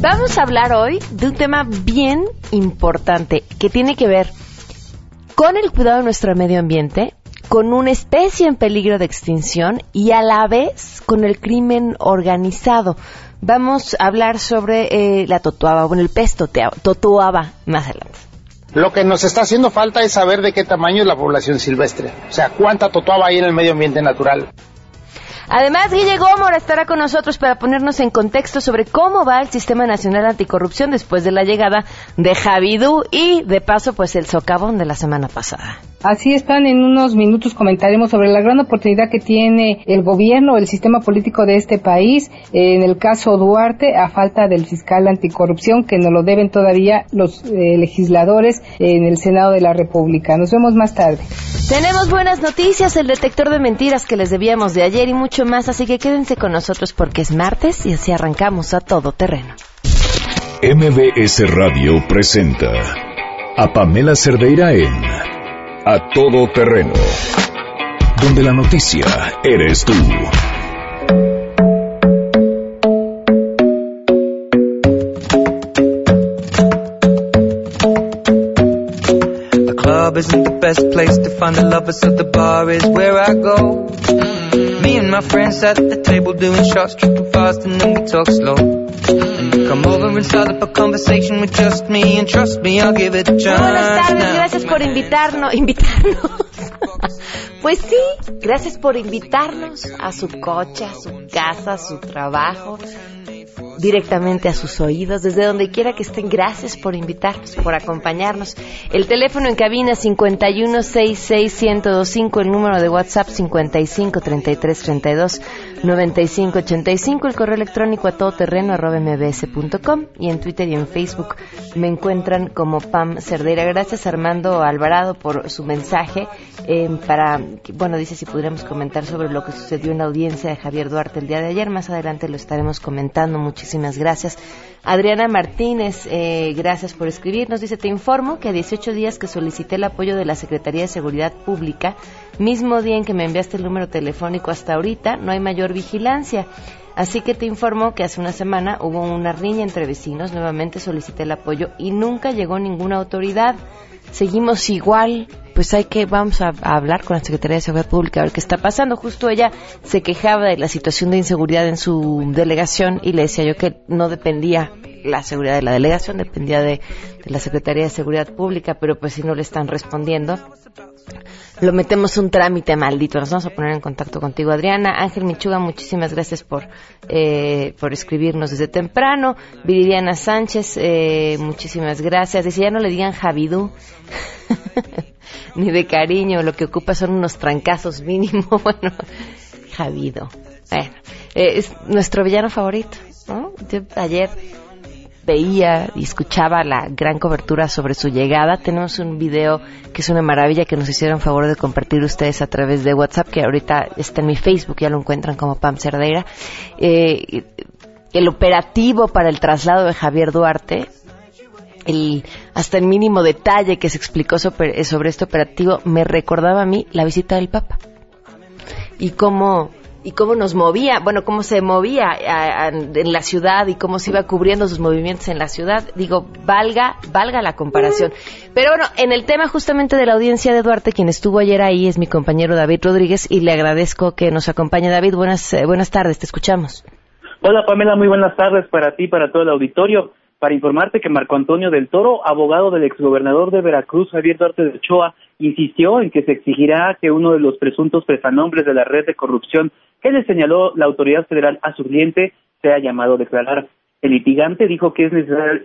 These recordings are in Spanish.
Vamos a hablar hoy de un tema bien importante que tiene que ver con el cuidado de nuestro medio ambiente, con una especie en peligro de extinción y a la vez con el crimen organizado. Vamos a hablar sobre eh, la totuaba, bueno, el pez totuaba más adelante. Lo que nos está haciendo falta es saber de qué tamaño es la población silvestre, o sea, cuánta totuaba hay en el medio ambiente natural. Además, Guille Gómora estará con nosotros para ponernos en contexto sobre cómo va el Sistema Nacional Anticorrupción después de la llegada de Javidú y, de paso, pues el socavón de la semana pasada. Así están, en unos minutos comentaremos sobre la gran oportunidad que tiene el gobierno, el sistema político de este país, en el caso Duarte, a falta del fiscal anticorrupción, que nos lo deben todavía los eh, legisladores en el Senado de la República. Nos vemos más tarde. Tenemos buenas noticias, el detector de mentiras que les debíamos de ayer y mucho más, así que quédense con nosotros porque es martes y así arrancamos a todo terreno. MBS Radio presenta a Pamela Cerdeira en A Todo Terreno, donde la noticia eres tú. The club isn't the best place to find the lovers, so the bar is where I go. Mm-hmm. Me and my friends at the table doing shots, tripping fast, and then we talk slow. And you come over and start up a conversation with just me, and trust me, I'll give it a chance. Buenas tardes, gracias por invitarnos, invitarnos. Pues sí, gracias por invitarnos a su coche, a su casa, a su trabajo, directamente a sus oídos, desde donde quiera que estén. Gracias por invitarnos, por acompañarnos. El teléfono en cabina 5166125, el número de WhatsApp 5533329585, el correo electrónico a todoterreno mbs.com y en Twitter y en Facebook me encuentran como Pam Cerdera. Gracias Armando Alvarado por su mensaje eh, para, bueno, dice si pudiéramos comentar sobre lo que sucedió en la audiencia de Javier Duarte el día de ayer. Más adelante lo estaremos comentando. Muchísimas gracias. Adriana Martínez, eh, gracias por escribirnos. Dice, te informo que a 18 días que solicité el apoyo de la Secretaría de Seguridad Pública, mismo día en que me enviaste el número telefónico hasta ahorita, no hay mayor vigilancia. Así que te informo que hace una semana hubo una riña entre vecinos, nuevamente solicité el apoyo y nunca llegó ninguna autoridad. Seguimos igual, pues hay que, vamos a, hablar con la Secretaría de Seguridad Pública a ver qué está pasando. Justo ella se quejaba de la situación de inseguridad en su delegación y le decía yo que no dependía la seguridad de la delegación, dependía de, de la Secretaría de Seguridad Pública, pero pues si no le están respondiendo, lo metemos un trámite maldito. Nos vamos a poner en contacto contigo, Adriana. Ángel Michuga, muchísimas gracias por, eh, por escribirnos desde temprano. Viridiana Sánchez, eh, muchísimas gracias. Dice, ya no le digan Javidú, ni de cariño, lo que ocupa son unos trancazos mínimo. bueno, Javido. Bueno, eh, es nuestro villano favorito, ¿no? Yo ayer veía y escuchaba la gran cobertura sobre su llegada. Tenemos un video que es una maravilla que nos hicieron favor de compartir ustedes a través de WhatsApp, que ahorita está en mi Facebook, ya lo encuentran como Pam Cerdeira. Eh, el operativo para el traslado de Javier Duarte, el, hasta el mínimo detalle que se explicó sobre, sobre este operativo, me recordaba a mí la visita del Papa. Y cómo y cómo nos movía, bueno, cómo se movía a, a, en la ciudad y cómo se iba cubriendo sus movimientos en la ciudad. Digo, valga, valga la comparación. Pero bueno, en el tema justamente de la audiencia de Duarte, quien estuvo ayer ahí es mi compañero David Rodríguez y le agradezco que nos acompañe. David, buenas, eh, buenas tardes, te escuchamos. Hola Pamela, muy buenas tardes para ti, para todo el auditorio. Para informarte que Marco Antonio del Toro, abogado del exgobernador de Veracruz, Javier Duarte de Ochoa, insistió en que se exigirá que uno de los presuntos prestanombres de la red de corrupción que le señaló la autoridad federal a su cliente sea llamado a declarar. El litigante dijo que es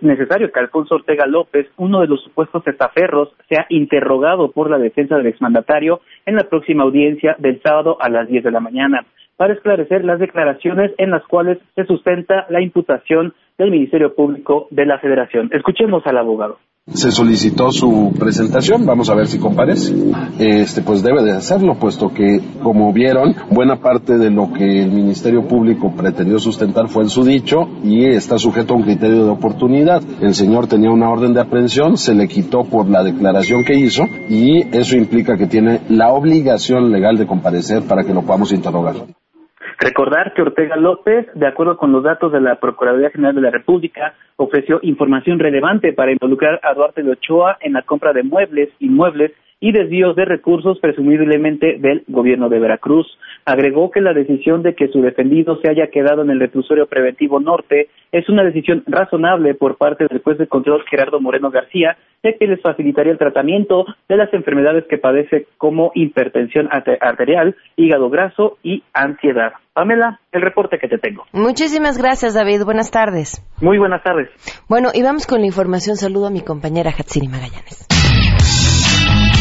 necesario que Alfonso Ortega López, uno de los supuestos estaferros, sea interrogado por la defensa del exmandatario en la próxima audiencia del sábado a las 10 de la mañana para esclarecer las declaraciones en las cuales se sustenta la imputación del Ministerio Público de la Federación. Escuchemos al abogado. Se solicitó su presentación, vamos a ver si comparece. Este, pues debe de hacerlo, puesto que, como vieron, buena parte de lo que el Ministerio Público pretendió sustentar fue en su dicho y está sujeto a un criterio de oportunidad. El señor tenía una orden de aprehensión, se le quitó por la declaración que hizo y eso implica que tiene la obligación legal de comparecer para que lo podamos interrogar. Recordar que Ortega López, de acuerdo con los datos de la Procuraduría General de la República, ofreció información relevante para involucrar a Duarte de Ochoa en la compra de muebles, inmuebles y desvíos de recursos presumiblemente del gobierno de Veracruz. Agregó que la decisión de que su defendido se haya quedado en el reclusorio preventivo norte es una decisión razonable por parte del juez de control Gerardo Moreno García, ya que les facilitaría el tratamiento de las enfermedades que padece como hipertensión arterial, hígado graso y ansiedad. Pamela, el reporte que te tengo. Muchísimas gracias, David. Buenas tardes. Muy buenas tardes. Bueno, y vamos con la información. Saludo a mi compañera Hatsiri Magallanes.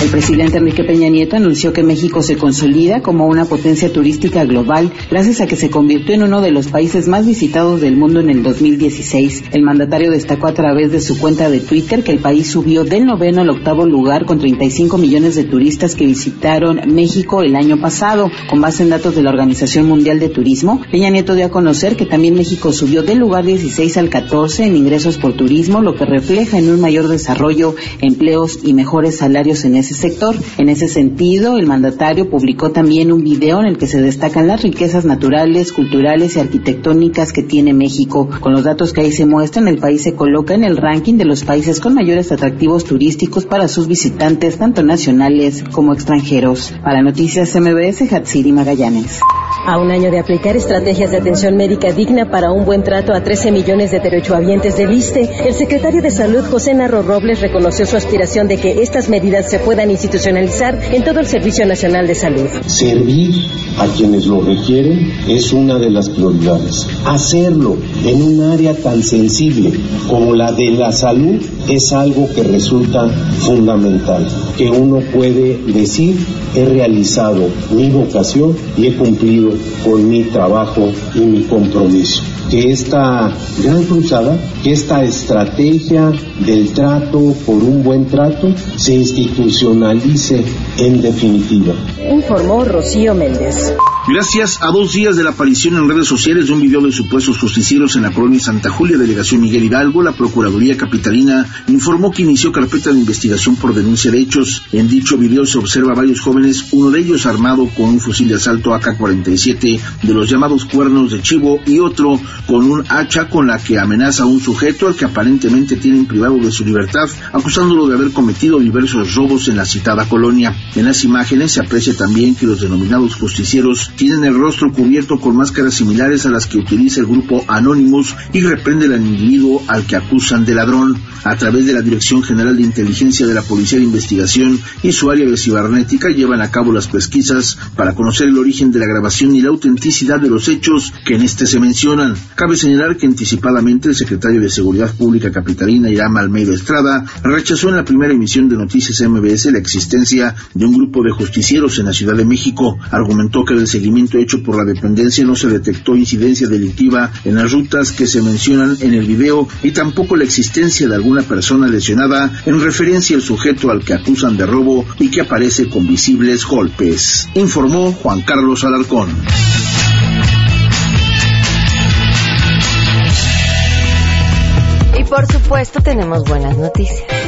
El presidente Enrique Peña Nieto anunció que México se consolida como una potencia turística global gracias a que se convirtió en uno de los países más visitados del mundo en el 2016. El mandatario destacó a través de su cuenta de Twitter que el país subió del noveno al octavo lugar con 35 millones de turistas que visitaron México el año pasado. Con base en datos de la Organización Mundial de Turismo, Peña Nieto dio a conocer que también México subió del lugar 16 al 14 en ingresos por turismo, lo que refleja en un mayor desarrollo, empleos y mejores salarios en ese sector. En ese sentido, el mandatario publicó también un video en el que se destacan las riquezas naturales, culturales y arquitectónicas que tiene México. Con los datos que ahí se muestran, el país se coloca en el ranking de los países con mayores atractivos turísticos para sus visitantes, tanto nacionales como extranjeros. Para Noticias MBS, Hatsiri Magallanes. A un año de aplicar estrategias de atención médica digna para un buen trato a 13 millones de derechohabientes del ISTE, el secretario de Salud, José Narro Robles, reconoció su aspiración de que estas medidas se puedan institucionalizar en todo el Servicio Nacional de Salud. Servir a quienes lo requieren es una de las prioridades. Hacerlo en un área tan sensible como la de la salud es algo que resulta fundamental, que uno puede decir he realizado mi vocación y he cumplido con mi trabajo y mi compromiso. Que esta gran cruzada, que esta estrategia del trato por un buen trato se institucionalice en definitiva. Informó Rocío Méndez. Gracias a dos días de la aparición en redes sociales de un video de supuestos justicieros en la colonia Santa Julia, delegación Miguel Hidalgo, la Procuraduría Capitalina informó que inició carpeta de investigación por denuncia de hechos. En dicho video se observa varios jóvenes, uno de ellos armado con un fusil de asalto AK-47 de los llamados cuernos de chivo y otro con un hacha con la que amenaza a un sujeto al que aparentemente tienen privado de su libertad, acusándolo de haber cometido diversos robos en la citada colonia. En las imágenes se aprecia también que los denominados justicieros tienen el rostro cubierto con máscaras similares a las que utiliza el grupo Anonymous y reprenden al individuo al que acusan de ladrón. A través de la Dirección General de Inteligencia de la Policía de Investigación y su área de cibernética llevan a cabo las pesquisas para conocer el origen de la grabación y la autenticidad de los hechos que en este se mencionan. Cabe señalar que anticipadamente el secretario de Seguridad Pública Capitalina, Irán Almeida Estrada, rechazó en la primera emisión de Noticias MBS la existencia de un grupo de justicieros en la Ciudad de México. Argumentó que del seguimiento hecho por la dependencia no se detectó incidencia delictiva en las rutas que se mencionan en el video y tampoco la existencia de alguna persona lesionada en referencia al sujeto al que acusan de robo y que aparece con visibles golpes, informó Juan Carlos Alarcón. Y por supuesto tenemos buenas noticias.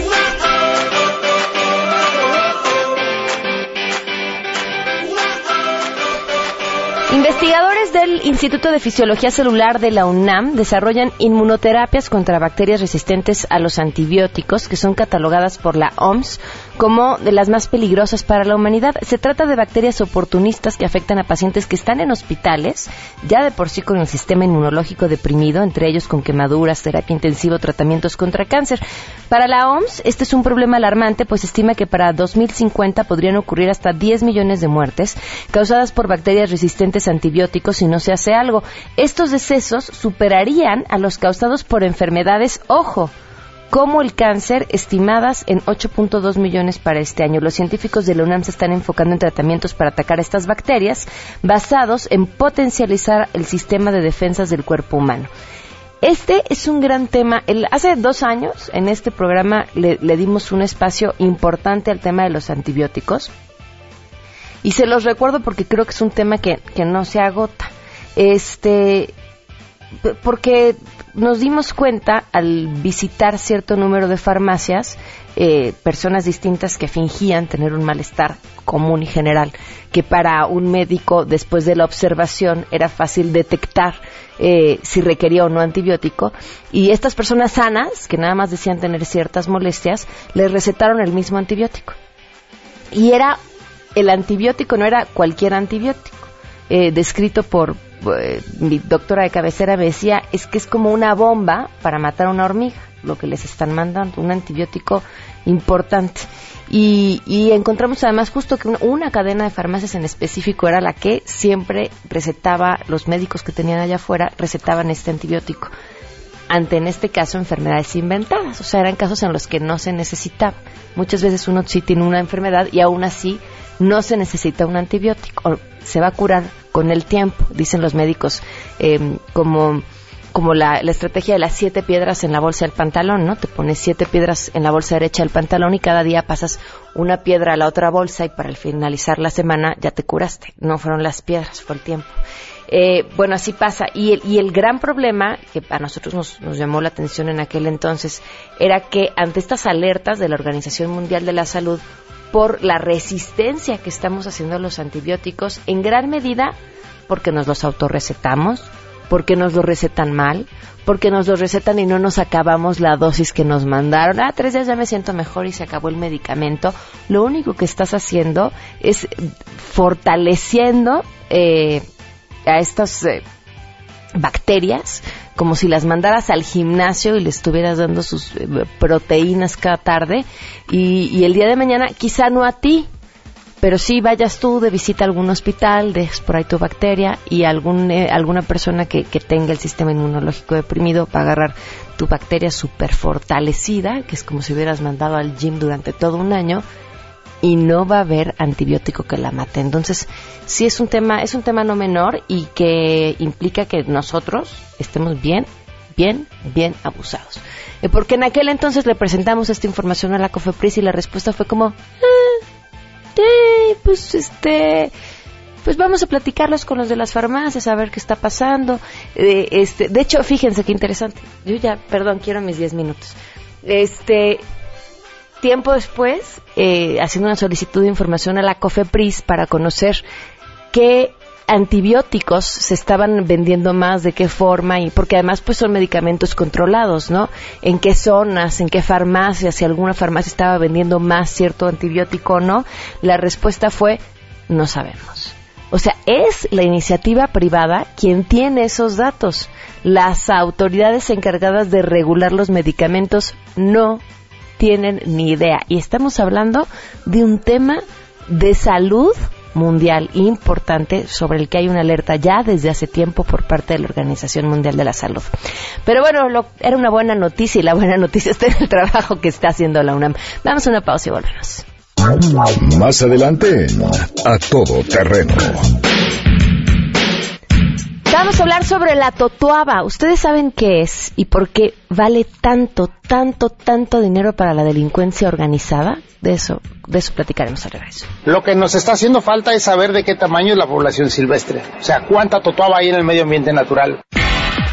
Investigadores del Instituto de Fisiología Celular de la UNAM desarrollan inmunoterapias contra bacterias resistentes a los antibióticos que son catalogadas por la OMS como de las más peligrosas para la humanidad. Se trata de bacterias oportunistas que afectan a pacientes que están en hospitales, ya de por sí con el sistema inmunológico deprimido, entre ellos con quemaduras, terapia intensiva tratamientos contra cáncer. Para la OMS, este es un problema alarmante, pues estima que para 2050 podrían ocurrir hasta 10 millones de muertes causadas por bacterias resistentes a antibióticos si no se hace algo. Estos decesos superarían a los causados por enfermedades, ojo, como el cáncer, estimadas en 8.2 millones para este año. Los científicos de la UNAM se están enfocando en tratamientos para atacar estas bacterias basados en potencializar el sistema de defensas del cuerpo humano. Este es un gran tema. El, hace dos años en este programa le, le dimos un espacio importante al tema de los antibióticos. Y se los recuerdo porque creo que es un tema que, que no se agota. Este, porque nos dimos cuenta al visitar cierto número de farmacias eh, personas distintas que fingían tener un malestar común y general, que para un médico después de la observación era fácil detectar eh, si requería o no antibiótico, y estas personas sanas, que nada más decían tener ciertas molestias, les recetaron el mismo antibiótico. Y era, el antibiótico no era cualquier antibiótico, eh, descrito por mi doctora de cabecera me decía, es que es como una bomba para matar a una hormiga, lo que les están mandando, un antibiótico importante. Y, encontramos además justo que una, cadena de farmacias en específico era la que siempre recetaba, los médicos que tenían allá afuera recetaban este antibiótico. Ante en este caso enfermedades inventadas, o sea, eran casos en los que no se necesitaba. Muchas veces uno sí tiene una enfermedad y aún así no se necesita un antibiótico, se va a curar con el tiempo, dicen los médicos, eh, como como la, la, estrategia de las siete piedras en la bolsa del pantalón, ¿no? Te pones siete piedras en la bolsa derecha del pantalón y cada día pasas una piedra a la otra bolsa y para el finalizar la semana ya te curaste. No fueron las piedras, fue el tiempo. Eh, bueno, así pasa. Y el, y el gran problema que a nosotros nos, nos llamó la atención en aquel entonces era que ante estas alertas de la Organización Mundial de la Salud por la resistencia que estamos haciendo a los antibióticos, en gran medida porque nos los autorrecetamos, porque nos lo recetan mal, porque nos lo recetan y no nos acabamos la dosis que nos mandaron. Ah, tres días ya me siento mejor y se acabó el medicamento. Lo único que estás haciendo es fortaleciendo eh, a estas eh, bacterias como si las mandaras al gimnasio y le estuvieras dando sus eh, proteínas cada tarde y, y el día de mañana quizá no a ti, pero sí vayas tú de visita a algún hospital, dejes por ahí tu bacteria y algún, eh, alguna persona que, que, tenga el sistema inmunológico deprimido para agarrar tu bacteria súper fortalecida, que es como si hubieras mandado al gym durante todo un año y no va a haber antibiótico que la mate. Entonces, sí es un tema, es un tema no menor y que implica que nosotros estemos bien, bien, bien abusados. Eh, porque en aquel entonces le presentamos esta información a la COFEPRIS y la respuesta fue como, ah, sí, pues este, pues vamos a platicarlos con los de las farmacias a ver qué está pasando. Eh, este, de hecho, fíjense qué interesante. Yo ya, perdón, quiero mis 10 minutos. Este, tiempo después, eh, haciendo una solicitud de información a la COFEPRIS para conocer qué antibióticos se estaban vendiendo más, de qué forma, y porque además pues son medicamentos controlados, ¿no? En qué zonas, en qué farmacias, si alguna farmacia estaba vendiendo más cierto antibiótico o no, la respuesta fue no sabemos. O sea, es la iniciativa privada quien tiene esos datos. Las autoridades encargadas de regular los medicamentos no tienen ni idea. Y estamos hablando de un tema de salud mundial importante sobre el que hay una alerta ya desde hace tiempo por parte de la Organización Mundial de la Salud. Pero bueno, era una buena noticia y la buena noticia está en el trabajo que está haciendo la UNAM. Vamos a una pausa y volvemos. Más adelante, a todo terreno. Vamos a hablar sobre la totuaba. ¿Ustedes saben qué es y por qué vale tanto, tanto, tanto dinero para la delincuencia organizada? De eso, de eso platicaremos al regreso. Lo que nos está haciendo falta es saber de qué tamaño es la población silvestre. O sea, cuánta totuaba hay en el medio ambiente natural.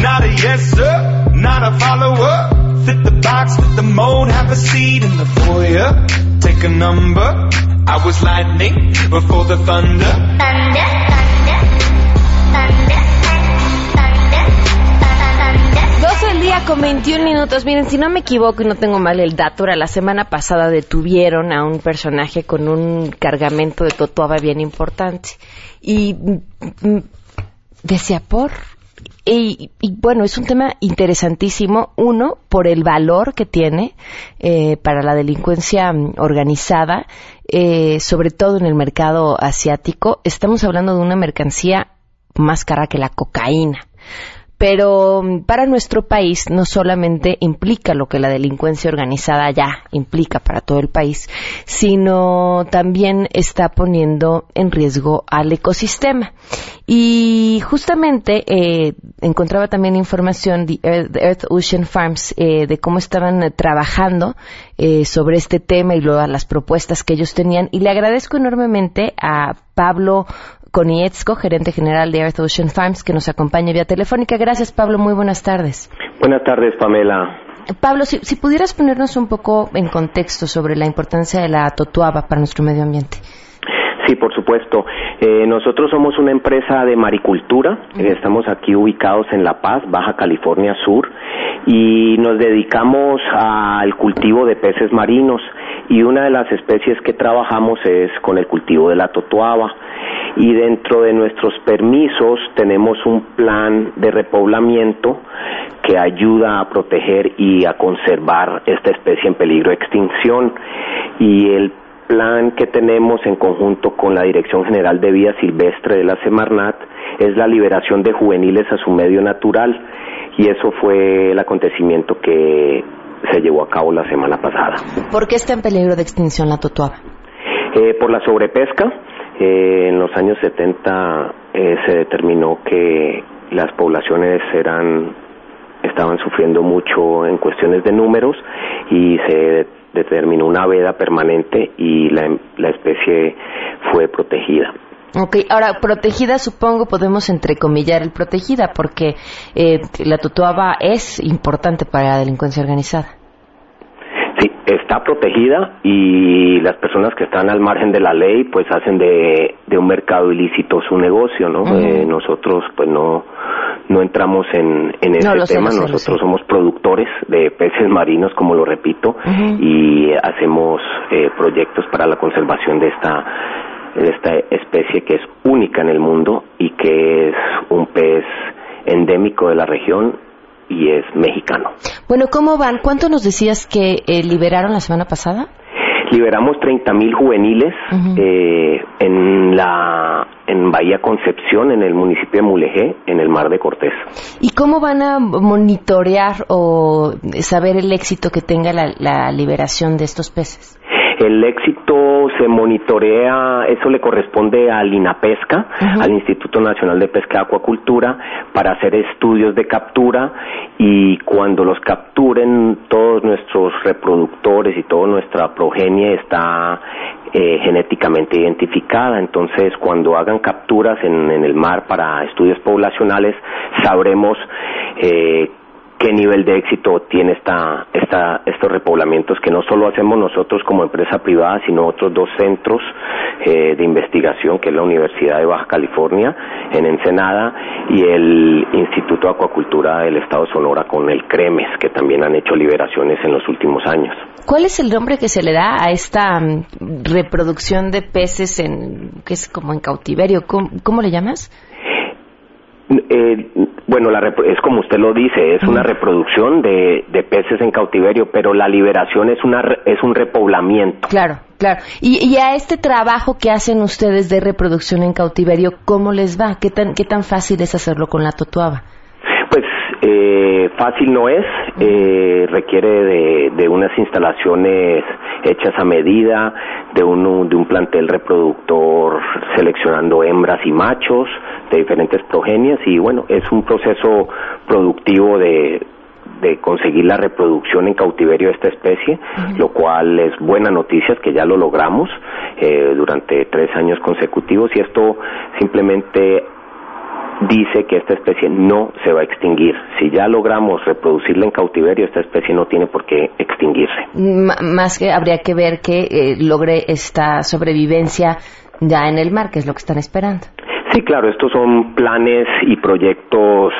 Not a yes sir, not a follower. Fit the box, fit the mold, have a seat in the foyer. Take a number. I was lightning before the thunder. Thunder, thunder, thunder, thunder, 12 del día con 21 minutos. Miren, si no me equivoco y no tengo mal el dato, era la semana pasada detuvieron a un personaje con un cargamento de totoaba bien importante. Y decía, por y, y, bueno, es un tema interesantísimo. Uno, por el valor que tiene eh, para la delincuencia mm, organizada, eh, sobre todo en el mercado asiático. Estamos hablando de una mercancía más cara que la cocaína. Pero mm, para nuestro país no solamente implica lo que la delincuencia organizada ya implica para todo el país, sino también está poniendo en riesgo al ecosistema. Y justamente eh, encontraba también información de Earth, Ocean Farms eh, de cómo estaban trabajando eh, sobre este tema y luego las propuestas que ellos tenían. Y le agradezco enormemente a Pablo Konietzko, gerente general de Earth Ocean Farms, que nos acompaña vía telefónica. Gracias, Pablo. Muy buenas tardes. Buenas tardes, Pamela. Pablo, si, pudieras ponernos un poco en contexto sobre la importancia de la totuaba para nuestro medio ambiente. Sí, por supuesto. Eh, nosotros somos una empresa de maricultura. estamos aquí ubicados en La Paz, Baja California Sur, y nos dedicamos al cultivo de peces marinos. Y una de las especies que trabajamos es con el cultivo de la totuaba y dentro de nuestros permisos tenemos un plan de repoblamiento que ayuda a proteger y a conservar esta especie en peligro de extinción. Y el plan que tenemos en conjunto con la Dirección General de Vida Silvestre de la Semarnat es la liberación de juveniles a su medio natural. Y eso fue el acontecimiento que se llevó a cabo la semana pasada. ¿Por qué está en peligro de extinción la totuaba? Eh, por la sobrepesca, eh, en los años 70 eh, se determinó que las poblaciones eran estaban sufriendo mucho en cuestiones de números y se determinó una veda permanente y la, la especie fue protegida. Ok, ahora protegida supongo podemos entrecomillar el protegida porque eh, la totuaba es importante para la delincuencia organizada. Sí, está protegida y las personas que están al margen de la ley pues hacen de, un mercado ilícito su negocio, ¿no? Eh, nosotros pues no no entramos en, en ese tema, nosotros somos productores de peces marinos, como lo repito, y hacemos eh, proyectos para la conservación de esta de esta especie que es única en el mundo y que es un pez endémico de la región y es mexicano. Bueno, ¿cómo van? ¿Cuánto nos decías que eh, liberaron la semana pasada? Liberamos 30.000 juveniles eh, en la en Bahía Concepción, en el municipio de Mulegé, en el Mar de Cortés. ¿Y cómo van a monitorear o saber el éxito que tenga la liberación de estos peces? El éxito se monitorea, eso le corresponde al INAPESCA, al Instituto Nacional de Pesca y Acuacultura, para hacer estudios de captura y cuando los capturen todos nuestros reproductores y toda nuestra progenie está eh, genéticamente identificada. Entonces, cuando hagan capturas en, el mar para estudios poblacionales, sabremos eh, qué nivel de éxito tiene esta, esta, estos repoblamientos que no solo hacemos nosotros como empresa privada, sino otros dos centros eh, de investigación, que es la Universidad de Baja California en Ensenada y el Instituto de Acuacultura del Estado Sonora con el CREMES, que también han hecho liberaciones en los últimos años. ¿Cuál es el nombre que se le da a esta mm, reproducción de peces en, que es como en cautiverio? cómo le llamas? Eh, bueno, la es como usted lo dice, es una reproducción de, peces en cautiverio, pero la liberación es una es un repoblamiento. Claro, claro. Y, a este trabajo que hacen ustedes de reproducción en cautiverio, ¿cómo les va? ¿Qué tan qué tan fácil es hacerlo con la totuaba? Pues eh, fácil no es, eh, requiere de, unas instalaciones hechas a medida, de un, de un plantel reproductor seleccionando hembras y machos de diferentes progenias y bueno, es un proceso productivo de, de conseguir la reproducción en cautiverio de esta especie, lo cual es buena noticia, es que ya lo logramos eh, durante tres años consecutivos y esto simplemente dice que esta especie no se va a extinguir. Si ya logramos reproducirla en cautiverio, esta especie no tiene por qué extinguirse. más que habría que ver que eh, logre esta sobrevivencia ya en el mar, que es lo que están esperando. Sí, claro, estos son planes y proyectos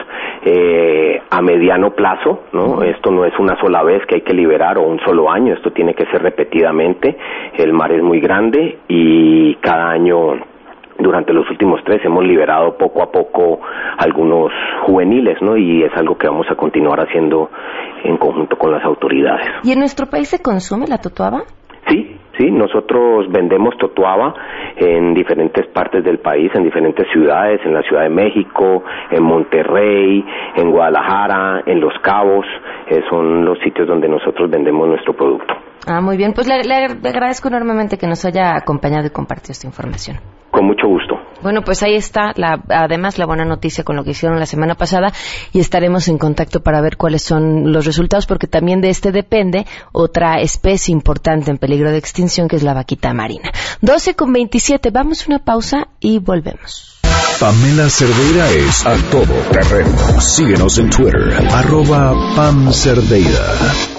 eh, a mediano plazo, ¿no? Esto no es una sola vez que hay que liberar o un solo año, esto tiene que ser repetidamente. El mar es muy grande y cada año durante los últimos tres hemos liberado poco a poco algunos juveniles, ¿no? Y es algo que vamos a continuar haciendo en conjunto con las autoridades. ¿Y en nuestro país se consume la totuaba? Sí, sí, nosotros vendemos totuaba en diferentes partes del país, en diferentes ciudades, en la Ciudad de México, en Monterrey, en Guadalajara, en Los Cabos, eh, son los sitios donde nosotros vendemos nuestro producto. Ah, muy bien. Pues le, le agradezco enormemente que nos haya acompañado y compartido esta información. Con mucho gusto. Bueno, pues ahí está, la, además, la buena noticia con lo que hicieron la semana pasada y estaremos en contacto para ver cuáles son los resultados, porque también de este depende otra especie importante en peligro de extinción, que es la vaquita marina. 12 con 27, vamos a una pausa y volvemos. Pamela Cerdeira es a todo terreno. Síguenos en Twitter, arroba Pam Cerdeira.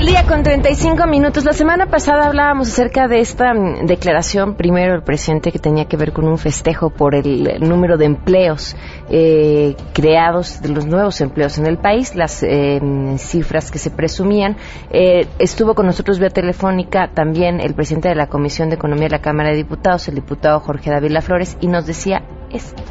Del día con 35 minutos. La semana pasada hablábamos acerca de esta mm, declaración, primero el presidente que tenía que ver con un festejo por el número de empleos eh, creados, de los nuevos empleos en el país, las eh, cifras que se presumían. Eh, estuvo con nosotros vía telefónica también el presidente de la Comisión de Economía de la Cámara de Diputados, el diputado Jorge David Flores, y nos decía esto.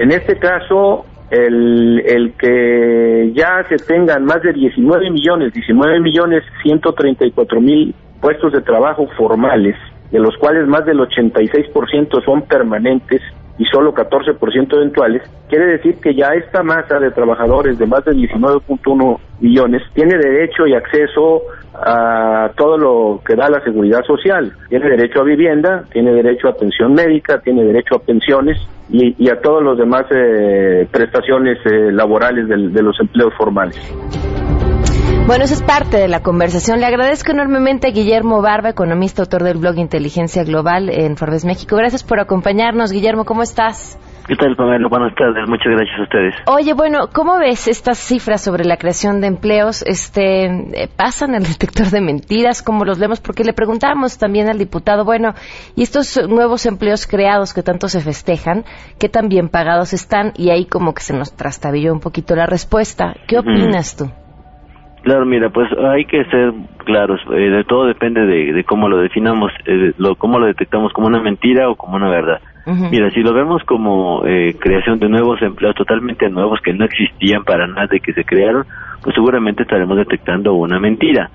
En este caso, el, el que ya se tengan más de 19 millones, 19 millones 134 mil puestos de trabajo formales, de los cuales más del 86% son permanentes y solo 14% eventuales, quiere decir que ya esta masa de trabajadores de más de 19.1 millones tiene derecho y acceso a todo lo que da la seguridad social. Tiene derecho a vivienda, tiene derecho a atención médica, tiene derecho a pensiones y, a todos los demás eh, prestaciones eh, laborales de los empleos formales. Bueno, eso es parte de la conversación. Le agradezco enormemente a Guillermo Barba, economista, autor del blog Inteligencia Global en Forbes México. Gracias por acompañarnos, Guillermo. ¿Cómo estás? ¿Qué tal, Pamela? Buenas tardes. Muchas gracias a ustedes. Oye, bueno, ¿cómo ves estas cifras sobre la creación de empleos? Este, eh, ¿Pasan el detector de mentiras? ¿Cómo los leemos? Porque le preguntábamos también al diputado, bueno, ¿y estos nuevos empleos creados que tanto se festejan, qué tan bien pagados están? Y ahí como que se nos trastabilló un poquito la respuesta. ¿Qué opinas tú? Claro, mira, pues hay que ser claros. Eh, de todo depende de, cómo lo definamos, eh, lo, cómo lo detectamos como una mentira o como una verdad. Mira, si lo vemos como eh, creación de nuevos empleos totalmente nuevos que no existían para nada de que se crearon, pues seguramente estaremos detectando una mentira.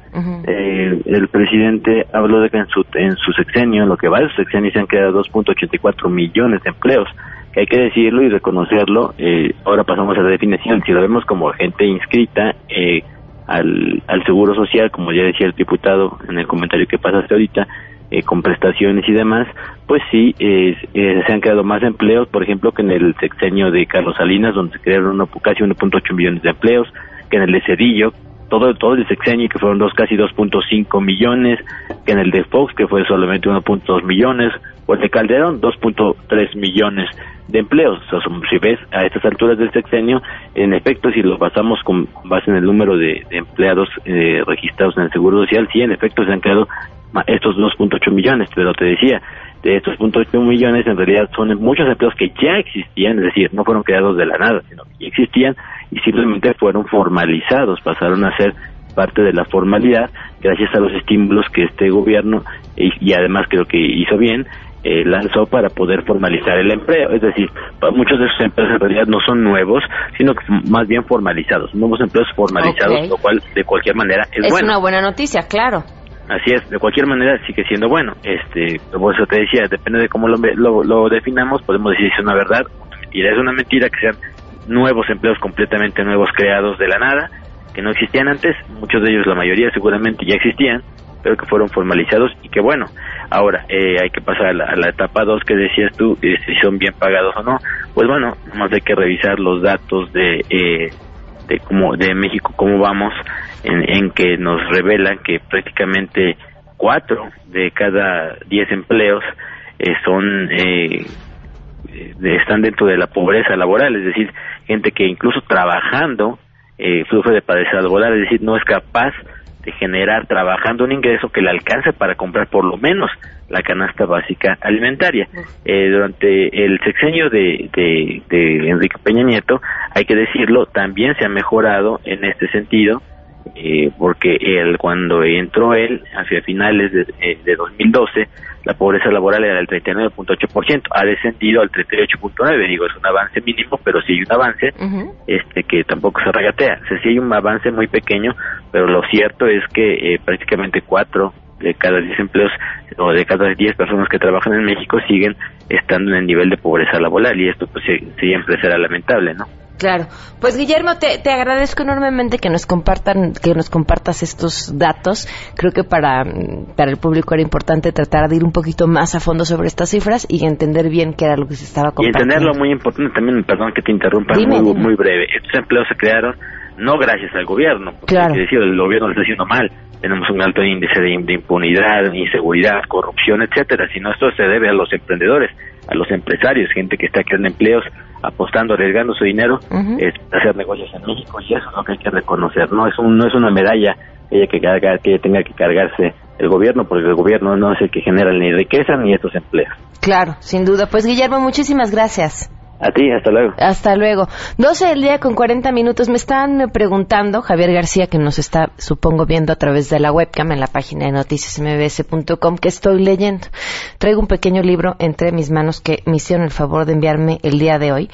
Eh, el presidente habló de que en su, en su sexenio, en lo que va de su sexenio, se han creado 2.84 millones de empleos que hay que decirlo y reconocerlo. Eh, ahora pasamos a la definición. Si lo vemos como gente inscrita, eh, al, al seguro social, como ya decía el diputado en el comentario que pasaste ahorita, eh, con prestaciones y demás, pues sí, eh, se han creado más empleos, por ejemplo, que en el sexenio de Carlos Salinas, donde se crearon uno, casi 1.8 millones de empleos, que en el de Cedillo, todo, todo el sexenio, que fueron dos, casi 2.5 millones, que en el de Fox, que fue solamente 1.2 millones, o el de Calderón, 2.3 millones de empleos. O sea, si ves a estas alturas del sexenio, en efecto, si lo basamos con base en el número de, empleados eh, registrados en el Seguro Social, sí, en efecto, se han creado estos 2.8 millones, pero te decía, de estos 2.8 millones en realidad son muchos empleos que ya existían, es decir, no fueron creados de la nada, sino que ya existían y simplemente fueron formalizados, pasaron a ser parte de la formalidad gracias a los estímulos que este gobierno y además creo que hizo bien eh, lanzó para poder formalizar el empleo. Es decir, muchos de esos empleos en realidad no son nuevos, sino que más bien formalizados, nuevos empleos formalizados, lo cual de cualquier manera es, es bueno. una buena noticia, claro. Así es, de cualquier manera sigue siendo bueno. Este, como eso te decía, depende de cómo lo, lo, definamos, podemos decir si es una verdad una mentira. Es una mentira que sean nuevos empleos completamente nuevos creados de la nada, que no existían antes, muchos de ellos, la mayoría seguramente ya existían, pero que fueron formalizados y que bueno, ahora eh, hay que pasar a la, etapa 2 que decías tú, eh, si son bien pagados o no, pues bueno, más hay que revisar los datos de, eh, de, como, de México, cómo vamos, en, en que nos revelan que prácticamente cuatro de cada diez empleos son están dentro de la pobreza laboral, es decir, gente que incluso trabajando eh, flujo de padecimiento laboral, es decir, no es capaz de generar trabajando un ingreso que le alcance para comprar por lo menos la canasta básica alimentaria. Eh, durante el sexenio de, de, Enrique Peña Nieto, hay que decirlo, también se ha mejorado en este sentido eh, porque él, cuando entró él, hacia finales de, eh, de 2012, la pobreza laboral era del 39.8%, ha descendido al 38.9%, digo, es un avance mínimo, pero sí hay un avance este que tampoco se regatea, o sea, sí hay un avance muy pequeño, pero lo cierto es que eh, prácticamente cuatro de cada 10 empleos o de cada 10 personas que trabajan en México siguen estando en el nivel de pobreza laboral y esto pues siempre será lamentable, ¿no? Claro. Pues Guillermo, te, te, agradezco enormemente que nos compartan, que nos compartas estos datos. Creo que para, para el público era importante tratar de ir un poquito más a fondo sobre estas cifras y entender bien qué era lo que se estaba compartiendo. Y entenderlo muy importante también, perdón que te interrumpa, muy, muy breve. Estos empleos se crearon no gracias al gobierno, porque claro. decir, el gobierno lo está haciendo mal. Tenemos un alto índice de, de impunidad, inseguridad, corrupción, etcétera. Sino esto se debe a los emprendedores, a los empresarios, gente que está creando empleos apostando, arriesgando su dinero, es hacer negocios en México y eso es lo que hay que reconocer. No es un, no es una medalla que ella que, carga, que tenga que cargarse el gobierno, porque el gobierno no es el que genera ni riqueza ni estos empleos. Claro, sin duda. Pues Guillermo, muchísimas gracias. A ti, hasta luego. Hasta luego. 12 del día con 40 minutos. Me están preguntando, Javier García, que nos está, supongo, viendo a través de la webcam en la página de noticiasmbs.com, que estoy leyendo. Traigo un pequeño libro entre mis manos que me hicieron el favor de enviarme el día de hoy.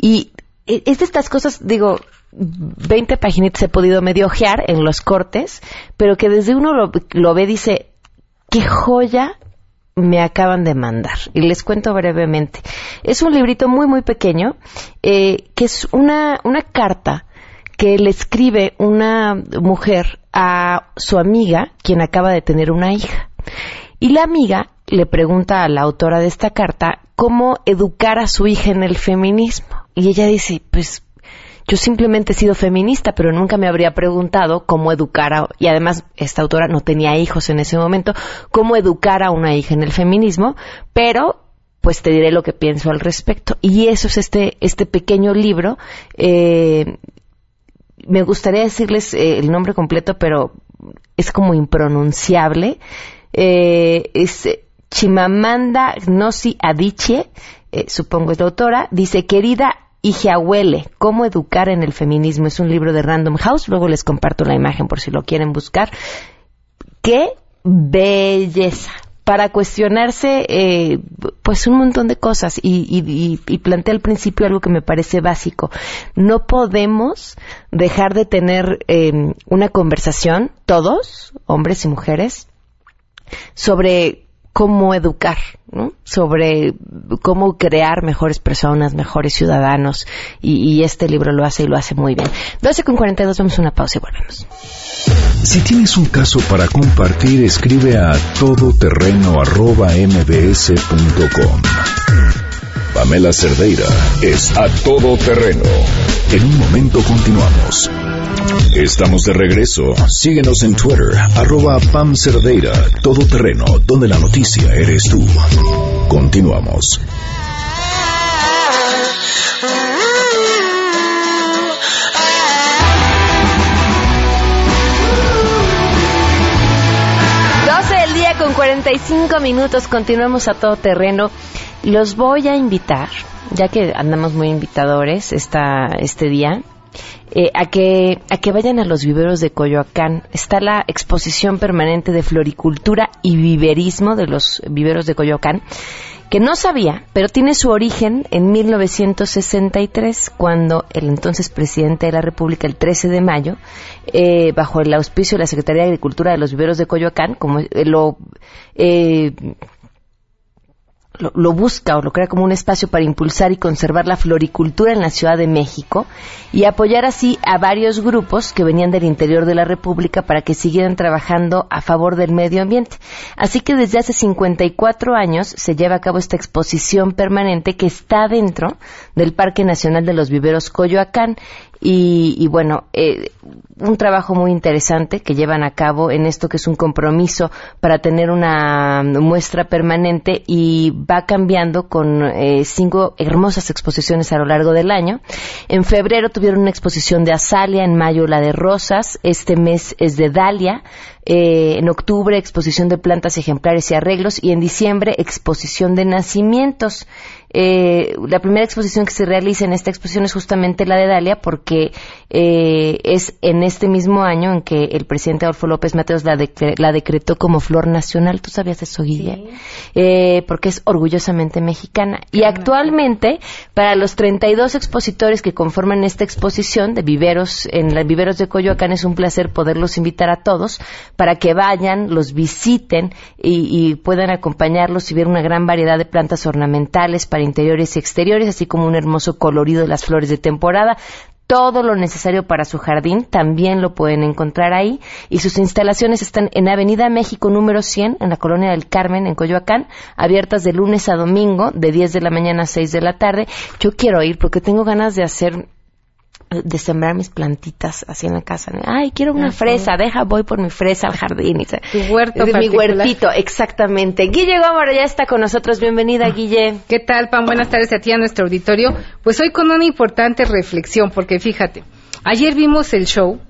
Y es de estas cosas, digo, 20 paginitas he podido medio ojear en los cortes, pero que desde uno lo, lo ve dice, qué joya me acaban de mandar y les cuento brevemente. Es un librito muy muy pequeño eh, que es una, una carta que le escribe una mujer a su amiga quien acaba de tener una hija. Y la amiga le pregunta a la autora de esta carta cómo educar a su hija en el feminismo. Y ella dice, pues yo simplemente he sido feminista, pero nunca me habría preguntado cómo educar a, y además esta autora no tenía hijos en ese momento, cómo educar a una hija en el feminismo, pero pues te diré lo que pienso al respecto. Y eso es este, este pequeño libro. Eh, me gustaría decirles eh, el nombre completo, pero es como impronunciable. Eh, es Chimamanda Gnosi Adichie, supongo es la autora, dice, querida Ijeahuele, Cómo educar en el feminismo. Es un libro de Random House. Luego les comparto la imagen por si lo quieren buscar. ¡Qué belleza! Para cuestionarse, eh, pues un montón de cosas. Y, y, planteé al principio algo que me parece básico. No podemos dejar de tener em, una conversación, todos, hombres y mujeres, sobre cómo educar, ¿no? sobre cómo crear mejores personas, mejores ciudadanos, y, y, este libro lo hace y lo hace muy bien. 12 con 42, vamos a una pausa y volvemos. Si tienes un caso para compartir, escribe a todoterreno.mbs.com. Pamela Cerdeira es a todo terreno. En un momento continuamos. Estamos de regreso. Síguenos en Twitter, arroba Pam Cerdeira, todo terreno, donde la noticia eres tú. Continuamos. con 45 minutos. Continuamos a todo terreno. Los voy a invitar, ya que andamos muy invitadores esta, este día, eh, a, que, a que vayan a los viveros de Coyoacán. Está la exposición permanente de floricultura y viverismo de los viveros de Coyoacán, que no sabía, pero tiene su origen en 1963, cuando el entonces presidente de la República, el 13 de mayo, eh, bajo el auspicio de la Secretaría de Agricultura de los viveros de Coyoacán, como eh, lo lo, busca o lo crea como un espacio para impulsar y conservar la floricultura en la Ciudad de México y apoyar así a varios grupos que venían del interior de la República para que siguieran trabajando a favor del medio ambiente. Así que desde hace 54 años se lleva a cabo esta exposición permanente que está dentro del Parque Nacional de los Viveros Coyoacán y, bueno, eh, un trabajo muy interesante que llevan a cabo en esto que es un compromiso para tener una muestra permanente y va cambiando con eh, cinco hermosas exposiciones a lo largo del año. En febrero tuvieron una exposición de Azalia, en mayo la de Rosas, este mes es de Dalia, eh, en octubre exposición de plantas ejemplares y arreglos y en diciembre exposición de nacimientos. Eh, la primera exposición que se realiza en esta exposición es justamente la de Dalia porque eh, es en este mismo año en que el presidente Adolfo López Mateos la, la decretó como flor nacional. ¿Tú sabías eso, Guille? Eh, porque es orgullosamente mexicana. Y actualmente, para los 32 expositores que conforman esta exposición de viveros en los viveros de Coyoacán, es un placer poderlos invitar a todos para que vayan, los visiten y, y puedan acompañarlos y ver una gran variedad de plantas ornamentales para interiores y exteriores, así como un hermoso colorido de las flores de temporada. Todo lo necesario para su jardín también lo pueden encontrar ahí y sus instalaciones están en Avenida México número 100 en la Colonia del Carmen en Coyoacán, abiertas de lunes a domingo de 10 de la mañana a 6 de la tarde. Yo quiero ir porque tengo ganas de hacer de sembrar mis plantitas así en la casa. Ay, quiero una fresa, deja, voy por mi fresa al jardín. Y tu huerto Mi huertito, exactamente. Guille Gómez ya está con nosotros. Bienvenida, Guille. ¿Qué tal, Pam? Buenas tardes a ti, a nuestro auditorio. Pues hoy con una importante reflexión, porque fíjate, ayer vimos el show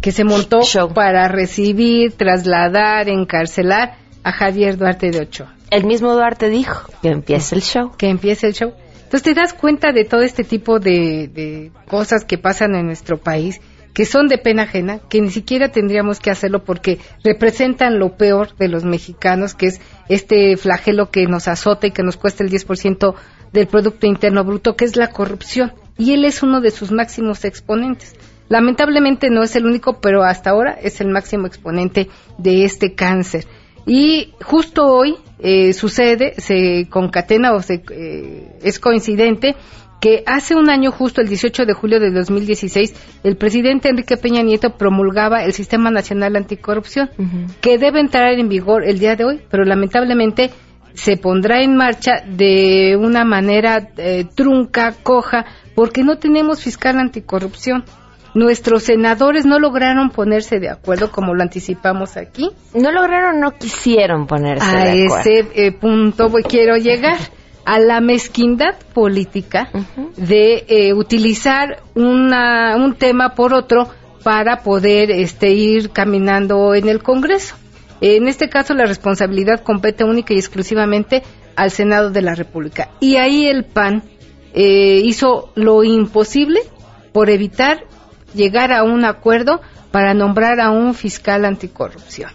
que se montó para recibir, trasladar, encarcelar a Javier Duarte de Ochoa. El mismo Duarte dijo que empiece el show. Que empiece el show. Entonces te das cuenta de todo este tipo de, cosas que pasan en nuestro país, que son de pena ajena, que ni siquiera tendríamos que hacerlo porque representan lo peor de los mexicanos, que es este flagelo que nos azota y que nos cuesta el 10% del Producto Interno Bruto, que es la corrupción. Y él es uno de sus máximos exponentes. Lamentablemente no es el único, pero hasta ahora es el máximo exponente de este cáncer. Y justo hoy eh, sucede, se concatena o se, eh, es coincidente que hace un año, justo el 18 de julio de 2016, el presidente Enrique Peña Nieto promulgaba el Sistema Nacional Anticorrupción, que debe entrar en vigor el día de hoy, pero lamentablemente se pondrá en marcha de una manera eh, trunca, coja, porque no tenemos fiscal anticorrupción nuestros senadores no lograron ponerse de acuerdo como lo anticipamos aquí. No lograron, no quisieron ponerse a de acuerdo. A ese eh, punto voy, quiero llegar a la mezquindad política de eh, utilizar una, un tema por otro para poder este, ir caminando en el Congreso. En este caso, la responsabilidad compete única y exclusivamente al Senado de la República. Y ahí el PAN eh, hizo lo imposible por evitar llegar a un acuerdo para nombrar a un fiscal anticorrupción.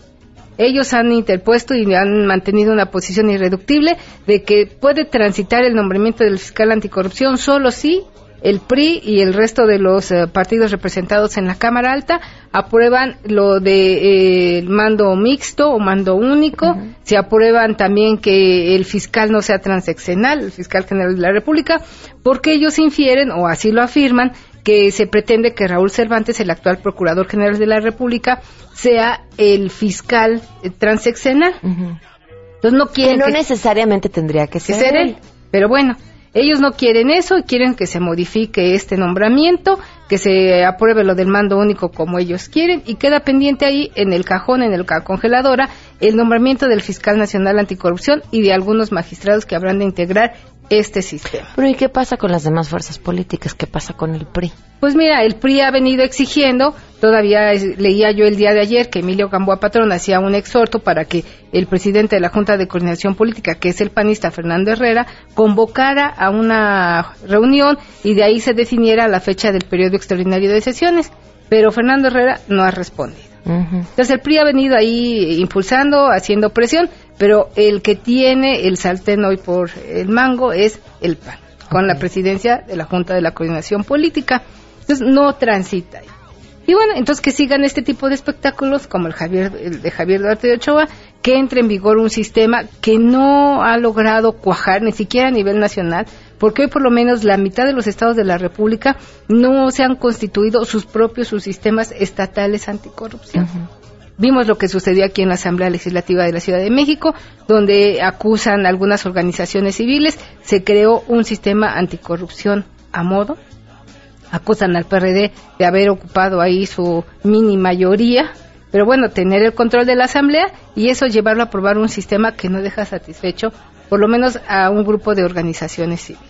Ellos han interpuesto y han mantenido una posición irreductible de que puede transitar el nombramiento del fiscal anticorrupción solo si el PRI y el resto de los eh, partidos representados en la Cámara Alta aprueban lo de eh, mando mixto o mando único, se aprueban también que el fiscal no sea transeccional, el fiscal general de la República, porque ellos infieren o así lo afirman que se pretende que Raúl Cervantes, el actual Procurador General de la República, sea el fiscal eh, transeccional. Entonces no quieren... Que no necesariamente tendría que ser, él. Pero bueno, ellos no quieren eso y quieren que se modifique este nombramiento, que se apruebe lo del mando único como ellos quieren y queda pendiente ahí en el cajón, en el congeladora, el nombramiento del fiscal nacional anticorrupción y de algunos magistrados que habrán de integrar este sistema. Pero ¿y qué pasa con las demás fuerzas políticas? ¿Qué pasa con el PRI? Pues mira, el PRI ha venido exigiendo, todavía leía yo el día de ayer que Emilio Gamboa Patrón hacía un exhorto para que el presidente de la Junta de Coordinación Política, que es el panista Fernando Herrera, convocara a una reunión y de ahí se definiera la fecha del periodo extraordinario de sesiones. Pero Fernando Herrera no ha respondido. Entonces el PRI ha venido ahí impulsando, haciendo presión, pero el que tiene el sartén hoy por el mango es el PAN, con la presidencia de la Junta de la Coordinación Política. Entonces no transita. Y bueno, entonces que sigan este tipo de espectáculos como el, Javier, el de Javier Duarte de Ochoa, que entre en vigor un sistema que no ha logrado cuajar ni siquiera a nivel nacional, porque hoy por lo menos la mitad de los estados de la República no se han constituido sus propios sus sistemas estatales anticorrupción. Vimos lo que sucedió aquí en la Asamblea Legislativa de la Ciudad de México, donde acusan algunas organizaciones civiles, se creó un sistema anticorrupción a modo, acusan al PRD de haber ocupado ahí su mini mayoría, pero bueno, tener el control de la Asamblea y eso llevarlo a aprobar un sistema que no deja satisfecho por lo menos a un grupo de organizaciones civiles.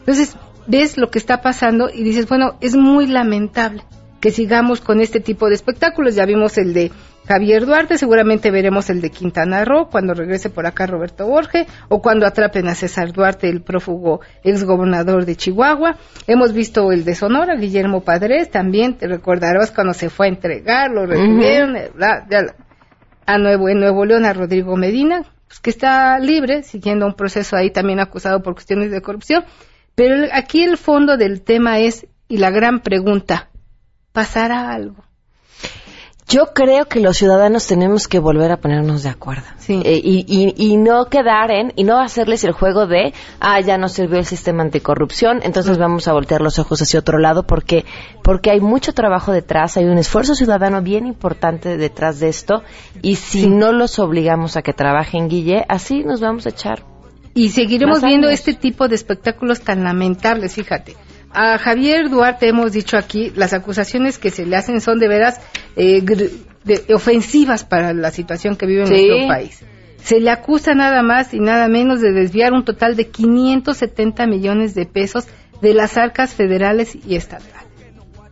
Entonces, ves lo que está pasando y dices, bueno, es muy lamentable que sigamos con este tipo de espectáculos. Ya vimos el de Javier Duarte, seguramente veremos el de Quintana Roo cuando regrese por acá Roberto Borge o cuando atrapen a César Duarte, el prófugo exgobernador de Chihuahua. Hemos visto el de Sonora, Guillermo Padres, también te recordarás cuando se fue a entregar, lo retuvieron, eh, a Nuevo, en Nuevo León a Rodrigo Medina, pues que está libre, siguiendo un proceso ahí también acusado por cuestiones de corrupción. Pero aquí el fondo del tema es, y la gran pregunta, ¿pasará algo? Yo creo que los ciudadanos tenemos que volver a ponernos de acuerdo. Eh, y, no quedar en, y no hacerles el juego de, ah, ya no sirvió el sistema anticorrupción, entonces mm. vamos a voltear los ojos hacia otro lado, porque, porque hay mucho trabajo detrás, hay un esfuerzo ciudadano bien importante detrás de esto, y si no los obligamos a que trabajen, Guille, así nos vamos a echar. Y seguiremos viendo este tipo de espectáculos tan lamentables, fíjate. A Javier Duarte hemos dicho aquí, las acusaciones que se le hacen son de veras eh, ofensivas para la situación que vive en nuestro país. Se le acusa nada más y nada menos de desviar un total de 570 millones de pesos de las arcas federales y estatales.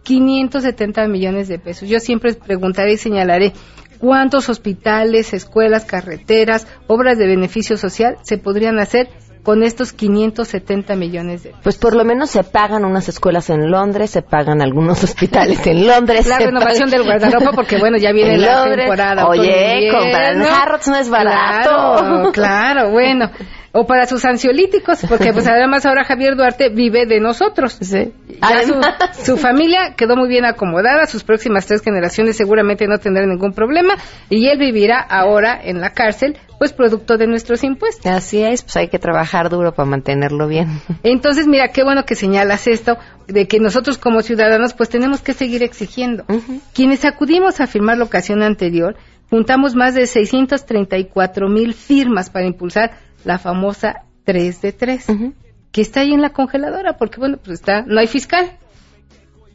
570 millones de pesos. Yo siempre preguntaré y señalaré cuántos hospitales, escuelas, carreteras, obras de beneficio social se podrían hacer con estos 570 millones de Pues por lo menos se pagan unas escuelas en Londres, se pagan algunos hospitales en Londres. La renovación del guardarropa, porque bueno, ya viene la temporada. Oye, comprar en Harrods no es barato. Claro, claro, bueno o para sus ansiolíticos, porque pues además ahora Javier Duarte vive de nosotros. Sí. su, familia quedó muy bien acomodada, sus próximas tres generaciones seguramente no tendrán ningún problema y él vivirá ahora en la cárcel, pues producto de nuestros impuestos. Así es, pues hay que trabajar duro para mantenerlo bien. Entonces, mira, qué bueno que señalas esto, de que nosotros como ciudadanos pues tenemos que seguir exigiendo. Quienes acudimos a firmar la ocasión anterior, juntamos más de 634 mil firmas para impulsar la famosa 3 de 3, que está ahí en la congeladora, porque bueno, pues está, no hay fiscal.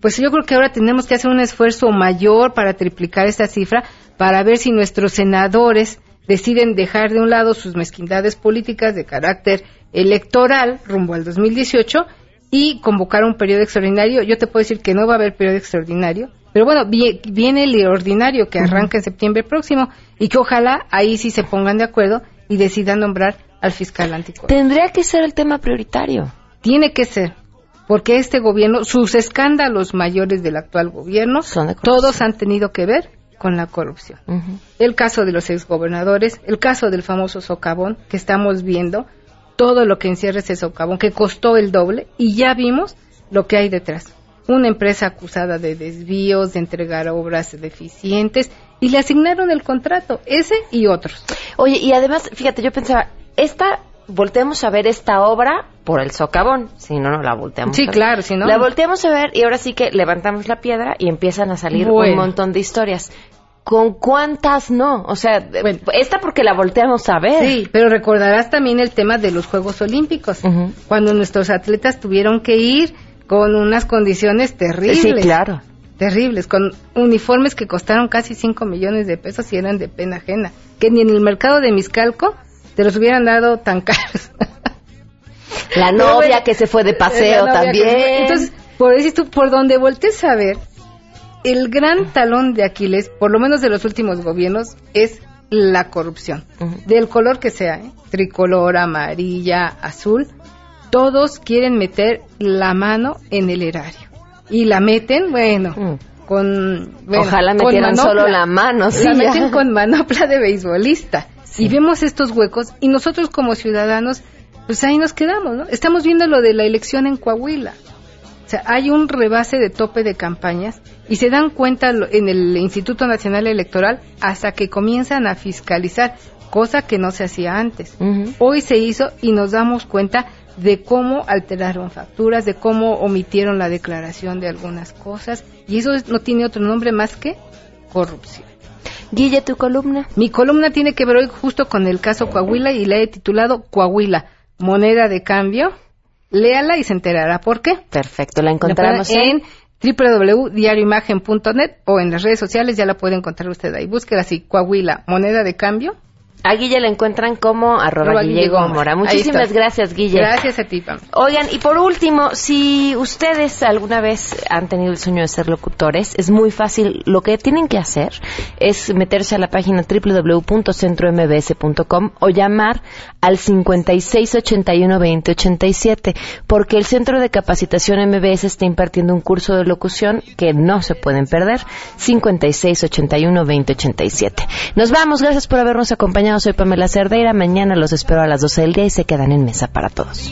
Pues yo creo que ahora tenemos que hacer un esfuerzo mayor para triplicar esta cifra, para ver si nuestros senadores deciden dejar de un lado sus mezquindades políticas de carácter electoral rumbo al 2018 y convocar un periodo extraordinario. Yo te puedo decir que no va a haber periodo extraordinario, pero bueno, viene el ordinario que arranca en septiembre próximo y que ojalá ahí sí se pongan de acuerdo y decidan nombrar al fiscal anticorrupción. Tendría que ser el tema prioritario. Tiene que ser, porque este gobierno, sus escándalos mayores del actual gobierno, todos han tenido que ver con la corrupción. El caso de los exgobernadores, el caso del famoso socavón que estamos viendo, todo lo que encierra ese socavón, que costó el doble, y ya vimos lo que hay detrás. Una empresa acusada de desvíos, de entregar obras deficientes, y le asignaron el contrato, ese y otros. Oye, y además, fíjate, yo pensaba, esta volteamos a ver esta obra por el socavón, si no, no la volteamos. Sí, claro, si no. La volteamos a ver y ahora sí que levantamos la piedra y empiezan a salir un montón de historias. ¿Con cuántas no? O sea, esta porque la volteamos a ver. Sí, pero recordarás también el tema de los Juegos Olímpicos, cuando nuestros atletas tuvieron que ir con unas condiciones terribles. Sí, claro. Terribles, con uniformes que costaron casi 5 millones de pesos y eran de pena ajena, que ni en el mercado de Miscalco te los hubieran dado tan caros. La novia que se fue de paseo también. Entonces, por decir tú, por donde voltees a ver, el gran talón de Aquiles, por lo menos de los últimos gobiernos, es la corrupción. Del color que sea, ¿eh? tricolor, amarilla, azul, todos quieren meter la mano en el erario. Y la meten, bueno, con... Ojalá metieran solo la mano, sí. La meten con manopla de beisbolista. Y vemos estos huecos y nosotros como ciudadanos, pues ahí nos quedamos, ¿no? Estamos viendo lo de la elección en Coahuila. O sea, hay un rebase de tope de campañas y se dan cuenta en el Instituto Nacional Electoral hasta que comienzan a fiscalizar, cosa que no se hacía antes. Hoy se hizo y nos damos cuenta de cómo alteraron facturas, de cómo omitieron la declaración de algunas cosas y eso no tiene otro nombre más que corrupción. Guille, tu columna. Mi columna tiene que ver hoy justo con el caso Coahuila y la he titulado Coahuila, moneda de cambio. Léala y se enterará por qué. Perfecto, la encontramos en, www.diarioimagen.net o en las redes sociales, ya la puede encontrar usted ahí. Búsquela así, Coahuila, moneda de cambio. A Guille la encuentran como arroba Guille Gómora. Muchísimas gracias, Guille. Gracias a ti, Pam. Oigan, y por último, si ustedes alguna vez han tenido el sueño de ser locutores, es muy fácil. Lo que tienen que hacer es meterse a la página www.centrombs.com o llamar al 5681-2087, porque el Centro de Capacitación MBS está impartiendo un curso de locución que no se pueden perder. 5681-2087. Nos vamos, gracias por habernos acompañado soy Pamela Cerdeira. Mañana los espero a las 12 del día y se quedan en mesa para todos.